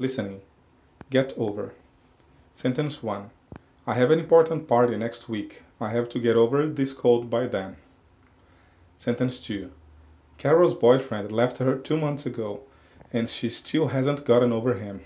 Listening. Get over. Sentence 1. I have an important party next week. I have to get over this cold by then. Sentence 2. Carol's boyfriend left her two months ago, and she still hasn't gotten over him.